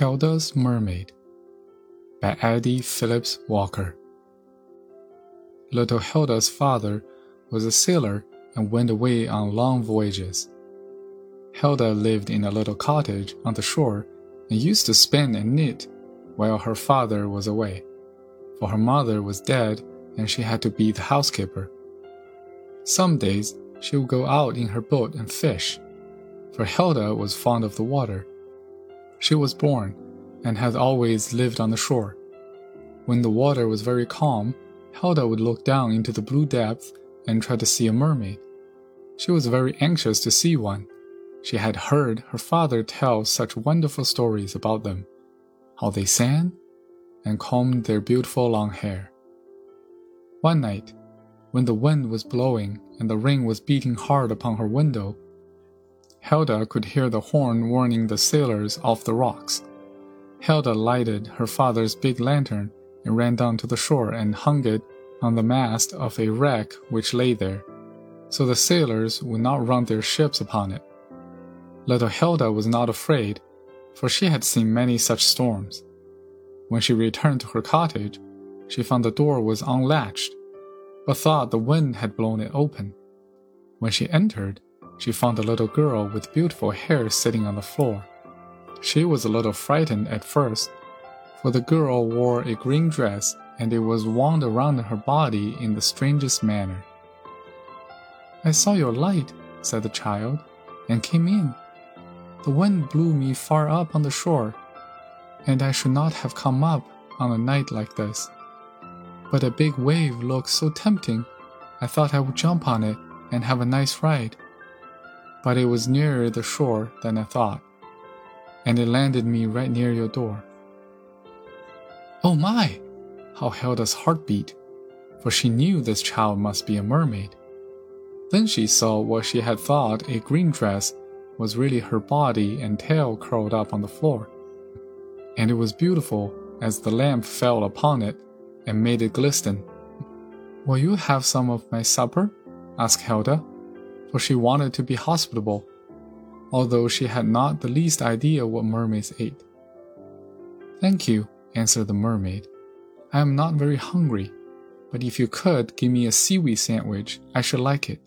Hilda's Mermaid by Abbie Phillips Walker. Little Hilda's father was a sailor and went away on long voyages. Hilda lived in a little cottage on the shore and used to spin and knit while her father was away, for her mother was dead and she had to be the housekeeper. Some days she would go out in her boat and fish, for Hilda was fond of the water. She was born and had always lived on the shore. When the water was very calm, Hilda would look down into the blue depths and try to see a mermaid. She was very anxious to see one. She had heard her father tell such wonderful stories about them, how they sang and combed their beautiful long hair. One night, when the wind was blowing and the rain was beating hard upon her window, Hilda could hear the horn warning the sailors off the rocks. Hilda lighted her father's big lantern and ran down to the shore and hung it on the mast of a wreck which lay there, so the sailors would not run their ships upon it. Little Hilda was not afraid, for she had seen many such storms. When she returned to her cottage, she found the door was unlatched, but thought the wind had blown it open. When she entered, she found a little girl with beautiful hair sitting on the floor. She was a little frightened at first, for the girl wore a green dress and it was wound around her body in the strangest manner. I saw your light, said the child, and came in. The wind blew me far up on the shore, and I should not have come up on a night like this. But a big wave looked so tempting, I thought I would jump on it and have a nice ride but it was nearer the shore than I thought, and it landed me right near your door. Oh my! How Hilda's heart beat, for she knew this child must be a mermaid. Then she saw what she had thought a green dress was really her body and tail curled up on the floor. And it was beautiful as the lamp fell upon it and made it glisten. Will you have some of my supper? asked Hilda for she wanted to be hospitable, although she had not the least idea what mermaids ate. Thank you, answered the mermaid. I am not very hungry, but if you could give me a seaweed sandwich, I should like it.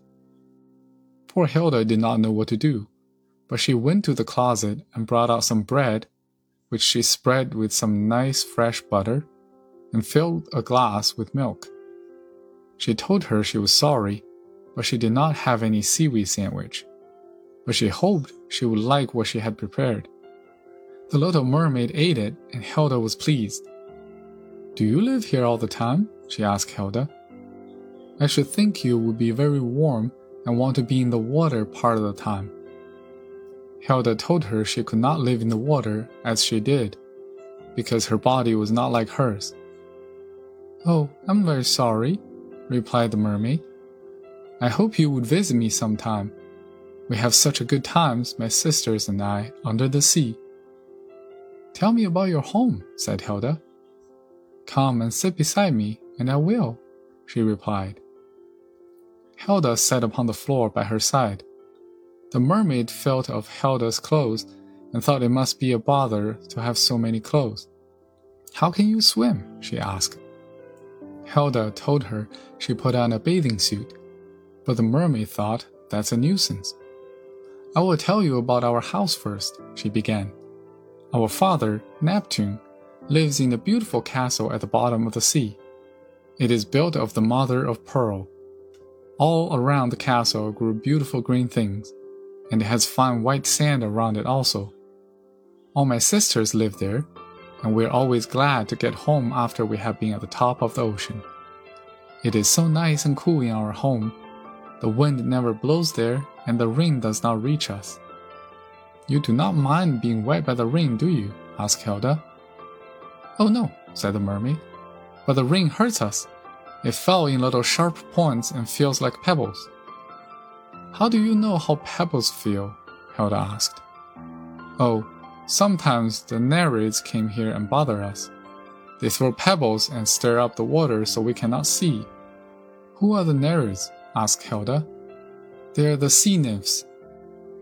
Poor Hilda did not know what to do, but she went to the closet and brought out some bread, which she spread with some nice fresh butter, and filled a glass with milk. She told her she was sorry but she did not have any seaweed sandwich. But she hoped she would like what she had prepared. The little mermaid ate it, and Hilda was pleased. Do you live here all the time? she asked Hilda. I should think you would be very warm and want to be in the water part of the time. Hilda told her she could not live in the water as she did, because her body was not like hers. Oh, I'm very sorry, replied the mermaid. I hope you would visit me sometime. We have such a good times, my sisters and I, under the sea. Tell me about your home, said Hilda. Come and sit beside me, and I will, she replied. Hilda sat upon the floor by her side. The mermaid felt of Hilda's clothes and thought it must be a bother to have so many clothes. How can you swim? she asked. Hilda told her she put on a bathing suit but the mermaid thought, that's a nuisance. I will tell you about our house first, she began. Our father, Neptune, lives in a beautiful castle at the bottom of the sea. It is built of the mother of pearl. All around the castle grew beautiful green things, and it has fine white sand around it also. All my sisters live there, and we are always glad to get home after we have been at the top of the ocean. It is so nice and cool in our home the wind never blows there, and the rain does not reach us. You do not mind being wet by the rain, do you? asked Hilda. Oh no, said the mermaid. But the rain hurts us. It fell in little sharp points and feels like pebbles. How do you know how pebbles feel? Hilda asked. Oh, sometimes the nereids came here and bother us. They throw pebbles and stir up the water so we cannot see. Who are the nereids? Asked Hilda. They're the sea nymphs,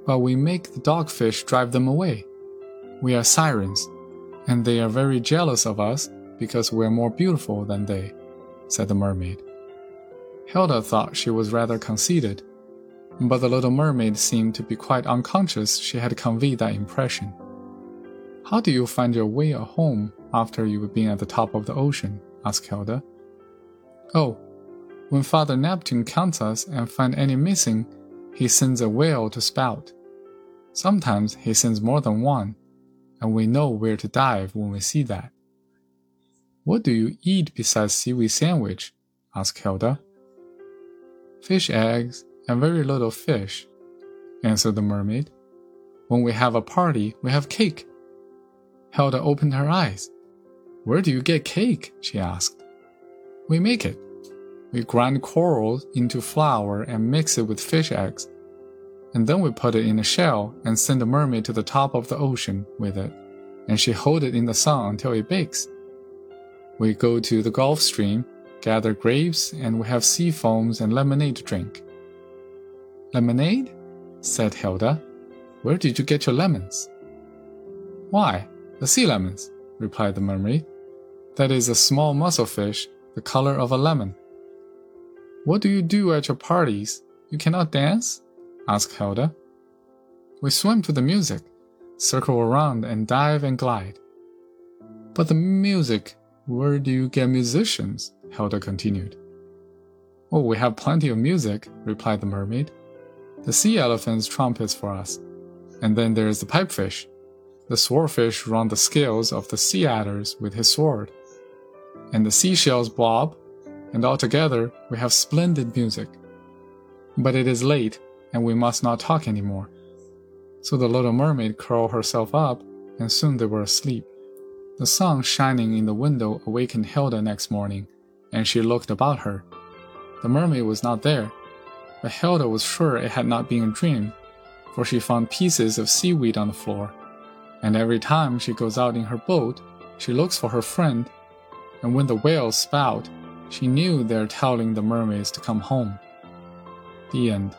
but we make the dogfish drive them away. We are sirens. And they are very jealous of us because we're more beautiful than they, said the mermaid. Hilda thought she was rather conceited, but the little mermaid seemed to be quite unconscious she had conveyed that impression. How do you find your way home after you've been at the top of the ocean? asked Hilda. Oh, when Father Neptune counts us and finds any missing, he sends a whale to spout. Sometimes he sends more than one, and we know where to dive when we see that. What do you eat besides seaweed sandwich? asked Hilda. Fish eggs and very little fish, answered the mermaid. When we have a party, we have cake. Hilda opened her eyes. Where do you get cake? she asked. We make it. We grind coral into flour and mix it with fish eggs. And then we put it in a shell and send the mermaid to the top of the ocean with it, and she hold it in the sun until it bakes. We go to the Gulf Stream, gather grapes, and we have sea foams and lemonade to drink. Lemonade? said Hilda. Where did you get your lemons? Why, the sea lemons, replied the mermaid. That is a small mussel fish, the color of a lemon. What do you do at your parties? You cannot dance? asked Hilda. We swim to the music, circle around, and dive and glide. But the music, where do you get musicians? Hilda continued. Oh, we have plenty of music, replied the mermaid. The sea elephants trumpets for us, and then there's the pipefish. The swordfish runs the scales of the sea adders with his sword, and the seashells bob and altogether we have splendid music. But it is late, and we must not talk any more. So the little mermaid curled herself up, and soon they were asleep. The sun shining in the window awakened Hilda next morning, and she looked about her. The mermaid was not there, but Hilda was sure it had not been a dream, for she found pieces of seaweed on the floor. And every time she goes out in her boat, she looks for her friend, and when the whales spout, she knew they're telling the mermaids to come home. The end.